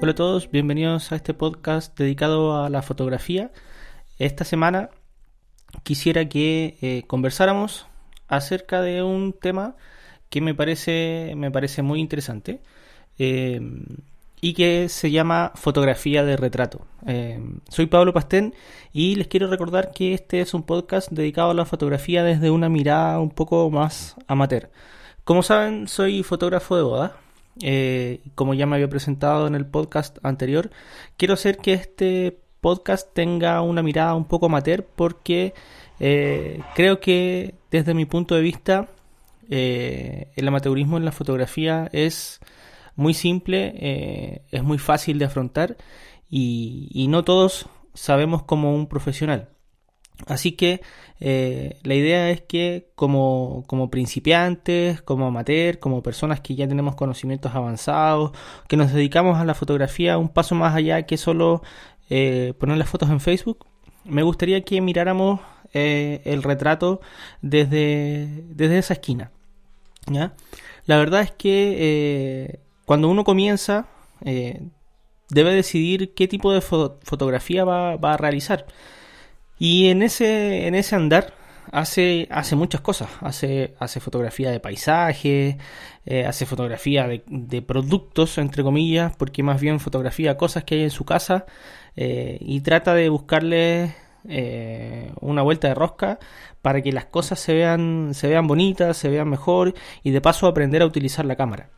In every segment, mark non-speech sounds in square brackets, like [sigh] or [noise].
Hola a todos, bienvenidos a este podcast dedicado a la fotografía. Esta semana quisiera que eh, conversáramos acerca de un tema que me parece, me parece muy interesante eh, y que se llama fotografía de retrato. Eh, soy Pablo Pastén y les quiero recordar que este es un podcast dedicado a la fotografía desde una mirada un poco más amateur. Como saben, soy fotógrafo de boda eh, como ya me había presentado en el podcast anterior, quiero hacer que este podcast tenga una mirada un poco amateur porque eh, creo que desde mi punto de vista eh, el amateurismo en la fotografía es muy simple, es muy fácil de afrontar y no todos sabemos como un profesional. Así que eh, la idea es que como, como, principiantes, como amateur, como personas que ya tenemos conocimientos avanzados, que nos dedicamos a la fotografía un paso más allá que solo eh, poner las fotos en Facebook, me gustaría que miráramos eh, el retrato desde, desde esa esquina. La verdad es que cuando uno comienza, debe decidir qué tipo de fotografía va, va a realizar. Y en ese, en ese andar hace, hace muchas cosas. Hace, hace fotografía de paisaje, eh, hace fotografía de, de, productos, entre comillas, porque más bien fotografía cosas que hay en su casa eh, y trata de buscarle eh, una vuelta de rosca para que las cosas se vean, se vean bonitas, se vean mejor y de paso aprender a utilizar la cámara.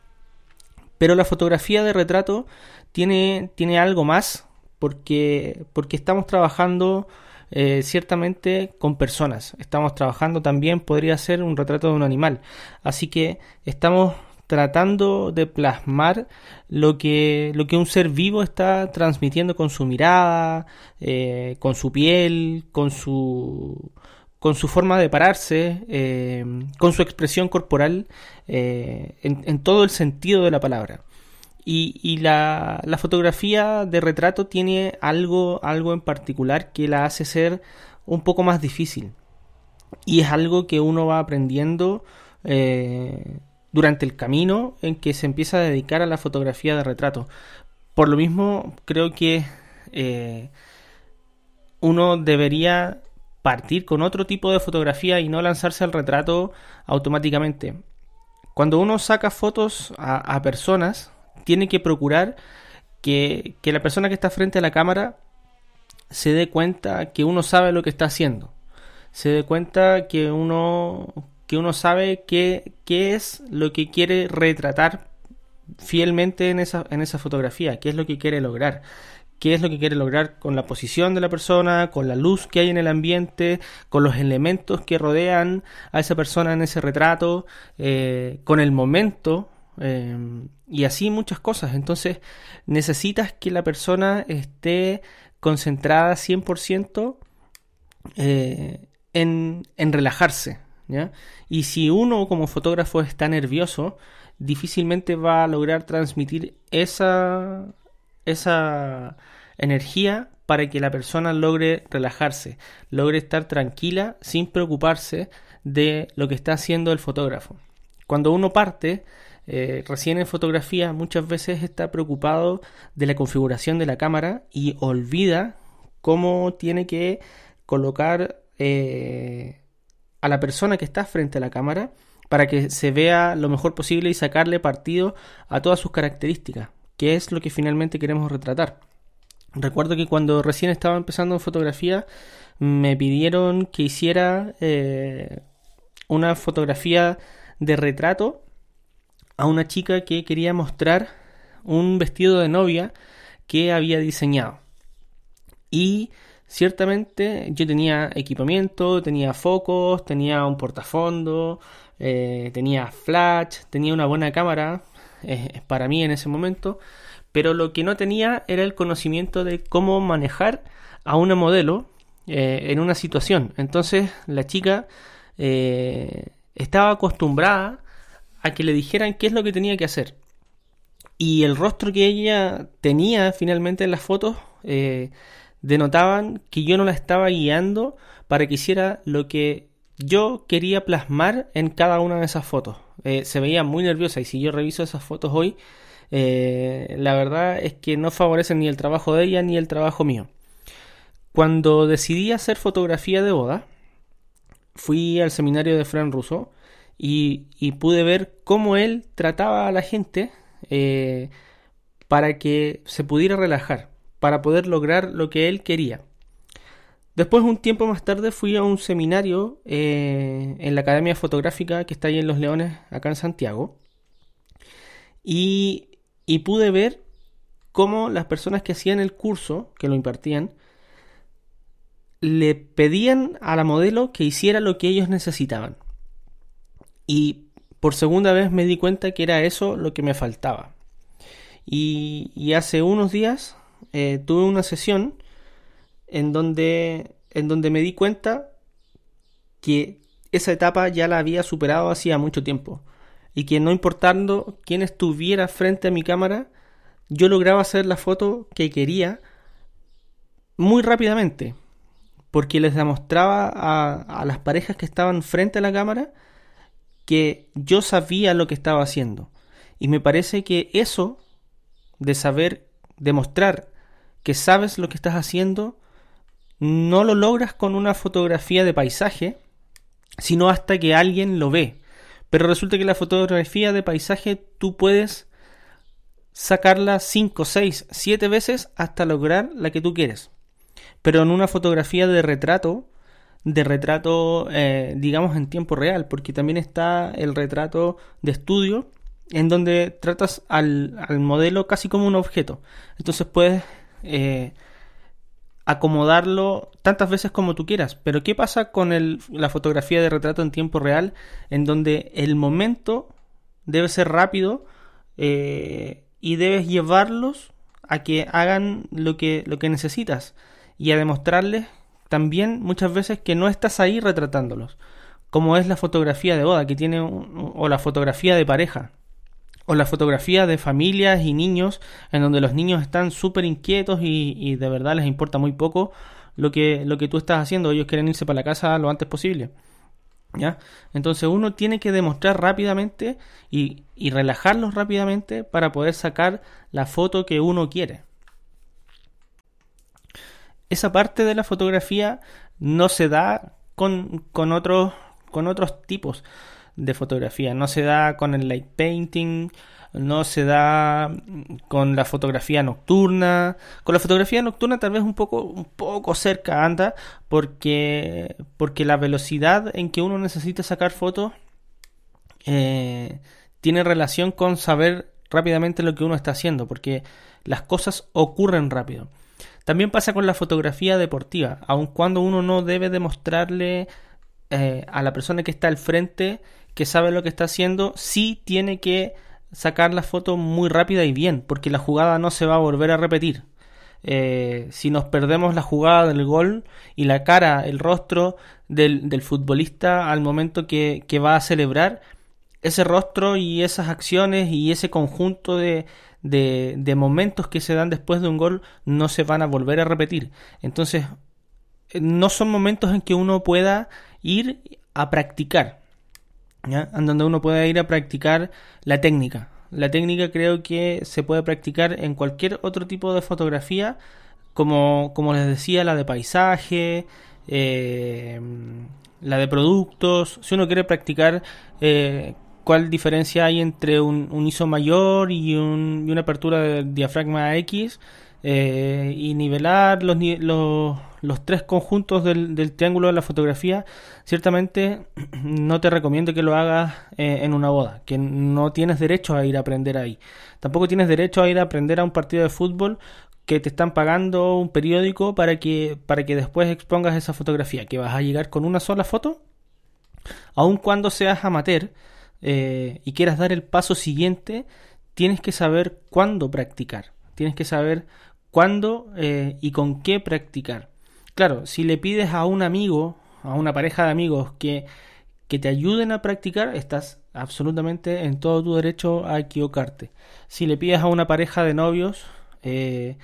Pero la fotografía de retrato tiene, tiene algo más porque, porque estamos trabajando eh, ciertamente con personas. Estamos trabajando también, podría ser un retrato de un animal. Así que estamos tratando de plasmar lo que, lo que un ser vivo está transmitiendo con su mirada, eh, con su piel, con su, con su forma de pararse, eh, con su expresión corporal, en, todo el sentido de la palabra. Y, la, fotografía de retrato tiene algo, algo en particular que la hace ser un poco más difícil. Y es algo que uno va aprendiendo eh, durante el camino en que se empieza a dedicar a la fotografía de retrato. Por lo mismo, creo que eh, uno debería partir con otro tipo de fotografía y no lanzarse al retrato automáticamente. Cuando uno saca fotos a personas, tiene que procurar que, la persona que está frente a la cámara se dé cuenta que uno sabe lo que está haciendo. Se dé cuenta que uno, que uno sabe qué, qué es lo que quiere retratar fielmente en esa, en esa fotografía, qué es lo que quiere lograr qué es lo que quiere lograr con la posición de la persona, con la luz que hay en el ambiente, con los elementos que rodean a esa persona en ese retrato, eh, con el momento Em, y así muchas cosas. Entonces necesitas que la persona esté concentrada 100% eh, en, en relajarse. ¿ya? Y si uno como fotógrafo está nervioso, difícilmente va a lograr transmitir esa, esa energía para que la persona logre relajarse, logre estar tranquila sin preocuparse de lo que está haciendo el fotógrafo. Cuando uno parte, eh, recién en fotografía muchas veces está preocupado de la configuración de la cámara y olvida cómo tiene que colocar eh, a la persona que está frente a la cámara para que se vea lo mejor posible y sacarle partido a todas sus características, que es lo que finalmente queremos retratar. Recuerdo que cuando recién estaba empezando en fotografía me pidieron que hiciera eh, una fotografía de retrato a una chica que quería mostrar un vestido de novia que había diseñado. Y ciertamente yo tenía equipamiento, tenía focos, tenía un portafondo, eh, tenía flash, tenía una buena cámara eh, para mí en ese momento, pero lo que no tenía era el conocimiento de cómo manejar a una modelo eh, en una situación. Entonces la chica estaba acostumbrada a que le dijeran qué es lo que tenía que hacer. Y el rostro que ella tenía finalmente en las fotos eh, denotaban que yo no la estaba guiando para que hiciera lo que yo quería plasmar en cada una de esas fotos. Eh, se veía muy nerviosa y si yo reviso esas fotos hoy, eh, la verdad es que no favorecen ni el trabajo de ella ni el trabajo mío. Cuando decidí hacer fotografía de boda, fui al seminario de Fran Russo y, pude ver cómo él trataba a la gente eh, para que se pudiera relajar, para poder lograr lo que él quería. Después, un tiempo más tarde, fui a un seminario eh, en la Academia Fotográfica que está ahí en Los Leones, acá en Santiago. Y, y pude ver cómo las personas que hacían el curso, que lo impartían, le pedían a la modelo que hiciera lo que ellos necesitaban. Y por segunda vez me di cuenta que era eso lo que me faltaba. Y, hace unos días eh, tuve una sesión en donde, en donde me di cuenta que esa etapa ya la había superado hacía mucho tiempo. Y que no importando quién estuviera frente a mi cámara, yo lograba hacer la foto que quería muy rápidamente. Porque les demostraba a, a las parejas que estaban frente a la cámara que yo sabía lo que estaba haciendo. Y me parece que eso de saber demostrar que sabes lo que estás haciendo no lo logras con una fotografía de paisaje, sino hasta que alguien lo ve. Pero resulta que la fotografía de paisaje tú puedes sacarla 5, 6, 7 veces hasta lograr la que tú quieres. Pero en una fotografía de retrato, de retrato, eh, digamos, en tiempo real, porque también está el retrato de estudio, en donde tratas al, modelo casi como un objeto. Entonces puedes eh, acomodarlo tantas veces como tú quieras. Pero ¿qué pasa con el, la fotografía de retrato en tiempo real en donde el momento debe ser rápido eh, y debes llevarlos a que hagan lo que, lo que necesitas y a demostrarles también muchas veces que no estás ahí retratándolos? Como es la fotografía de boda que tiene o la fotografía de pareja o la fotografía de familias y niños en donde los niños están súper inquietos y, de verdad les importa muy poco lo que, lo que tú estás haciendo. Ellos quieren irse para la casa lo antes posible. ¿Ya? Entonces uno tiene que demostrar rápidamente y, y relajarlos rápidamente para poder sacar la foto que uno quiere. Esa parte de la fotografía no se da con, con, otros, con otros tipos de fotografía. No se da con el light painting, no se da con la fotografía nocturna. Con la fotografía nocturna tal vez un poco, un poco cerca anda, porque, porque la velocidad en que uno necesita sacar fotos eh, tiene relación con saber rápidamente lo que uno está haciendo, porque las cosas ocurren rápido. También pasa con la fotografía deportiva, aun cuando uno no debe demostrarle eh, a la persona que está al frente que sabe lo que está haciendo, sí tiene que sacar la foto muy rápida y bien, porque la jugada no se va a volver a repetir. Eh, si nos perdemos la jugada del gol y la cara, el rostro del, futbolista al momento que, va a celebrar, ese rostro y esas acciones y ese conjunto de, de, momentos que se dan después de un gol no se van a volver a repetir. Entonces, eh, no son momentos en que uno pueda ir a practicar. En donde uno puede ir a practicar la técnica. La técnica creo que se puede practicar en cualquier otro tipo de fotografía, como, como les decía, la de paisaje, eh, la de productos. Si uno quiere practicar eh, cuál diferencia hay entre un, ISO mayor y, un, y una apertura del diafragma X, eh, y nivelar los, los, los tres conjuntos del, del, triángulo de la fotografía, ciertamente [clears throat] no te recomiendo que lo hagas eh, en una boda, que no tienes derecho a ir a aprender ahí. Tampoco tienes derecho a ir a aprender a un partido de fútbol que te están pagando un periódico para que, para que después expongas esa fotografía, que vas a llegar con una sola foto, aun cuando seas amateur eh, y quieras dar el paso siguiente, tienes que saber cuándo practicar, tienes que saber cuándo eh, y con qué practicar. Claro, si le pides a un amigo, a una pareja de amigos que, que te ayuden a practicar, estás absolutamente en todo tu derecho a equivocarte. Si le pides a una pareja de novios eh,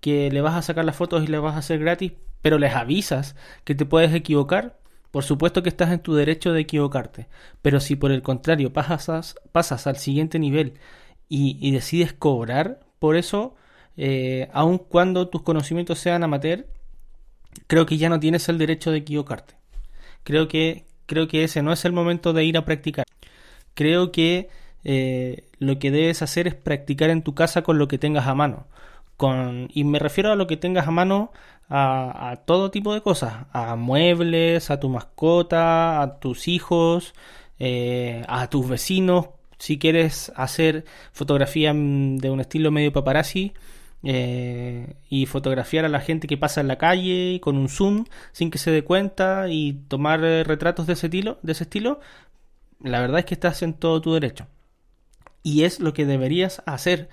que le vas a sacar las fotos y le vas a hacer gratis, pero les avisas que te puedes equivocar, por supuesto que estás en tu derecho de equivocarte. Pero si por el contrario pasas, pasas al siguiente nivel y, decides cobrar por eso, eh, aun cuando tus conocimientos sean amateur, creo que ya no tienes el derecho de equivocarte. Creo que, creo que ese no es el momento de ir a practicar. Creo que eh, lo que debes hacer es practicar en tu casa con lo que tengas a mano. Con, y me refiero a lo que tengas a mano a, todo tipo de cosas, a muebles, a tu mascota, a tus hijos, eh, a tus vecinos. Si quieres hacer fotografía de un estilo medio paparazzi, eh, y fotografiar a la gente que pasa en la calle con un zoom sin que se dé cuenta y tomar retratos de ese estilo, de ese estilo, la verdad es que estás en todo tu derecho. Y es lo que deberías hacer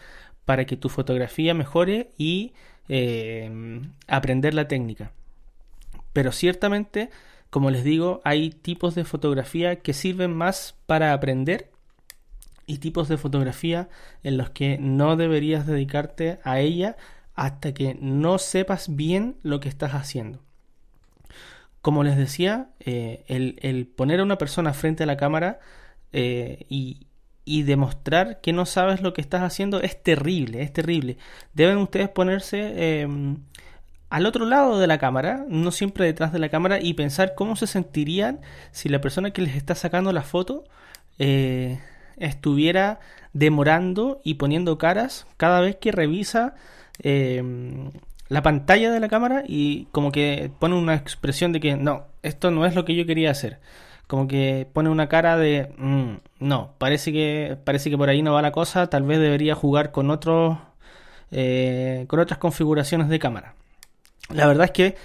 para que tu fotografía mejore y eh, aprender la técnica. Pero ciertamente, como les digo, hay tipos de fotografía que sirven más para aprender y tipos de fotografía en los que no deberías dedicarte a ella hasta que no sepas bien lo que estás haciendo. Como les decía, eh, el, poner a una persona frente a la cámara eh, y, y demostrar que no sabes lo que estás haciendo es terrible, es terrible. Deben ustedes ponerse em, al otro lado de la cámara, no siempre detrás de la cámara, y pensar cómo se sentirían si la persona que les está sacando la foto eh, estuviera demorando y poniendo caras cada vez que revisa em, la pantalla de la cámara y como que pone una expresión de que no, esto no es lo que yo quería hacer como que pone una cara de mm, no, parece que parece que por ahí no va la cosa, tal vez debería jugar con otros eh, con otras configuraciones de cámara. La verdad es que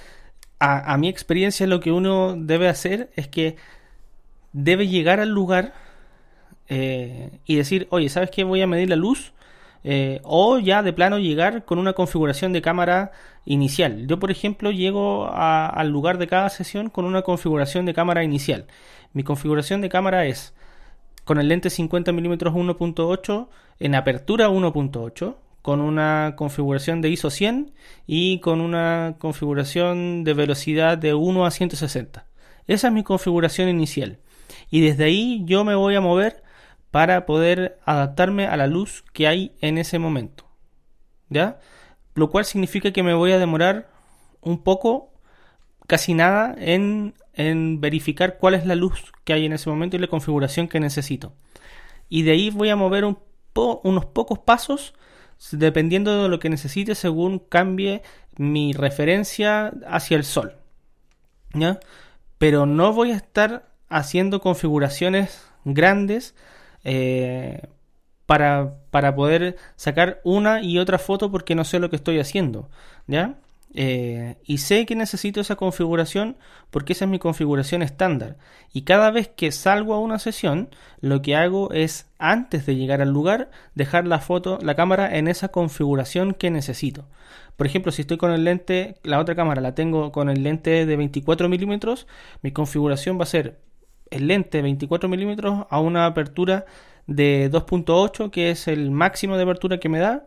a, mi experiencia lo que uno debe hacer es que debe llegar al lugar eh, y decir, oye, ¿sabes qué? Voy a medir la luz eh, o ya de plano llegar con una configuración de cámara inicial. Yo, por ejemplo, llego al lugar de cada sesión con una configuración de cámara inicial. Mi configuración de cámara es con el lente 50 mm 1.8 en apertura 1.8 con una configuración de ISO 100 y con una configuración de velocidad de 1 a 160. Esa es mi configuración inicial. Y desde ahí yo me voy a mover para poder adaptarme a la luz que hay en ese momento. ¿Ya? Lo cual significa que me voy a demorar un poco, casi nada, en, verificar cuál es la luz que hay en ese momento y la configuración que necesito. Y de ahí voy a mover un unos pocos pasos dependiendo de lo que necesite según cambie mi referencia hacia el sol. ¿Ya? Pero no voy a estar haciendo configuraciones grandes eh, para, para, poder sacar una y otra foto porque no sé lo que estoy haciendo, ¿ya? Eh, y sé que necesito esa configuración porque esa es mi configuración estándar. Y cada vez que salgo a una sesión, lo que hago es, antes de llegar al lugar, dejar la foto, la cámara en esa configuración que necesito. Por ejemplo, si estoy con el lente, la otra cámara la tengo con el lente de 24 milímetros, mi configuración va a ser el lente 24 milímetros a una apertura de 2.8 que es el máximo de apertura que me da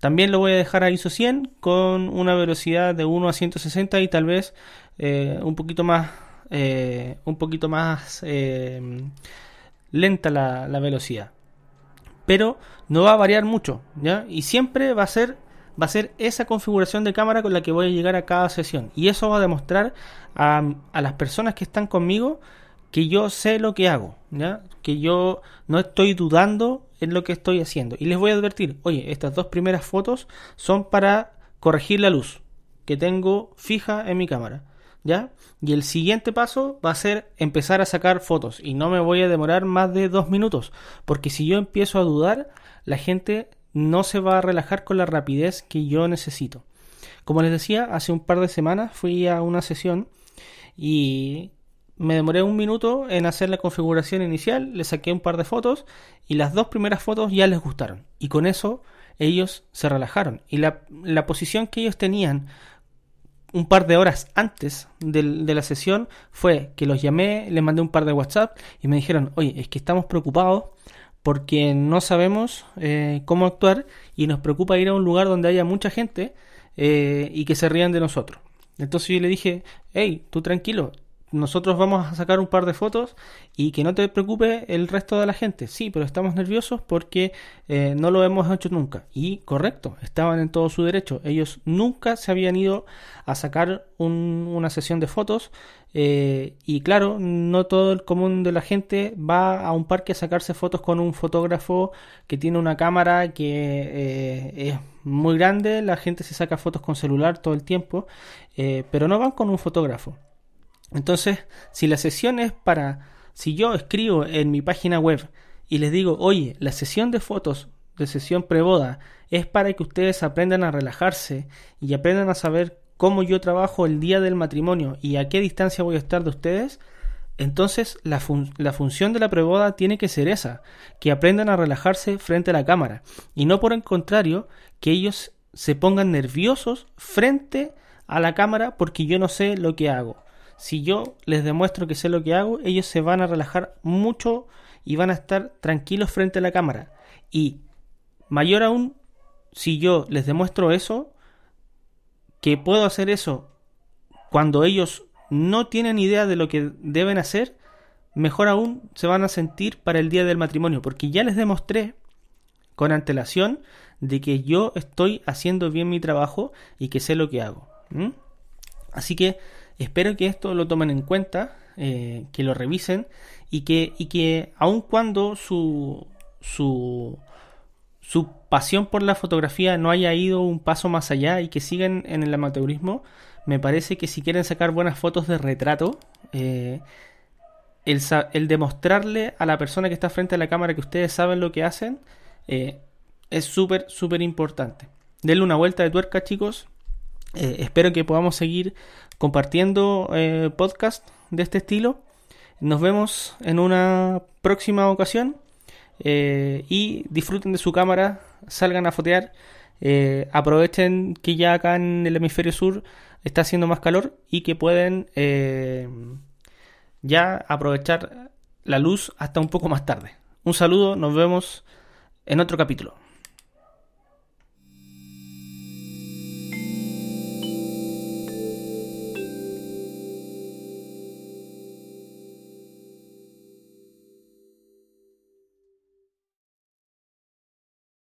también lo voy a dejar a ISO 100 con una velocidad de 1 a 160 y tal vez eh, un poquito más eh, un poquito más eh, lenta la, la, velocidad pero no va a variar mucho ¿ya? y siempre va a ser va a ser esa configuración de cámara con la que voy a llegar a cada sesión y eso va a demostrar a, a las personas que están conmigo que yo sé lo que hago, ¿ya? que yo no estoy dudando en lo que estoy haciendo. Y les voy a advertir, oye, estas dos primeras fotos son para corregir la luz que tengo fija en mi cámara. ¿Ya? Y el siguiente paso va a ser empezar a sacar fotos y no me voy a demorar más de dos minutos porque si yo empiezo a dudar la gente no se va a relajar con la rapidez que yo necesito. Como les decía, hace un par de semanas fui a una sesión y me demoré un minuto en hacer la configuración inicial, le saqué un par de fotos y las dos primeras fotos ya les gustaron. Y con eso ellos se relajaron. Y la, posición que ellos tenían un par de horas antes de, la sesión fue que los llamé, les mandé un par de WhatsApp y me dijeron, oye, es que estamos preocupados porque no sabemos eh, cómo actuar y nos preocupa ir a un lugar donde haya mucha gente eh, y que se rían de nosotros. Entonces yo le dije, hey, tú tranquilo, nosotros vamos a sacar un par de fotos y que no te preocupe el resto de la gente. Sí, pero estamos nerviosos porque eh, no lo hemos hecho nunca. Y correcto, estaban en todo su derecho. Ellos nunca se habían ido a sacar una sesión de fotos. Eh, y claro, no todo el común de la gente va a un parque a sacarse fotos con un fotógrafo que tiene una cámara que eh, es muy grande. La gente se saca fotos con celular todo el tiempo, pero no van con un fotógrafo. Entonces, si la sesión es para, si yo escribo en mi página web y les digo, oye, la sesión de fotos de sesión preboda es para que ustedes aprendan a relajarse y aprendan a saber cómo yo trabajo el día del matrimonio y a qué distancia voy a estar de ustedes, entonces la, la, función de la preboda tiene que ser esa, que aprendan a relajarse frente a la cámara y no por el contrario que ellos se pongan nerviosos frente a la cámara porque yo no sé lo que hago si yo les demuestro que sé lo que hago, ellos se van a relajar mucho y van a estar tranquilos frente a la cámara. Y mayor aún, si yo les demuestro eso, que puedo hacer eso cuando ellos no tienen idea de lo que deben hacer, mejor aún se van a sentir para el día del matrimonio, porque ya les demostré con antelación de que yo estoy haciendo bien mi trabajo y que sé lo que hago. Así que Espero que esto lo tomen en cuenta, eh, que lo revisen y que, y que aun cuando su, su, su pasión por la fotografía no haya ido un paso más allá y que sigan en el amateurismo, me parece que si quieren sacar buenas fotos de retrato, eh, el, el, demostrarle a la persona que está frente a la cámara que ustedes saben lo que hacen eh, es súper, súper importante. Denle una vuelta de tuerca, chicos. espero que podamos seguir compartiendo eh, podcast de este estilo. Nos vemos en una próxima ocasión eh, y disfruten de su cámara, salgan a fotear, eh, aprovechen que ya acá en el hemisferio sur está haciendo más calor y que pueden ya aprovechar la luz hasta un poco más tarde. Un saludo, nos vemos en otro capítulo.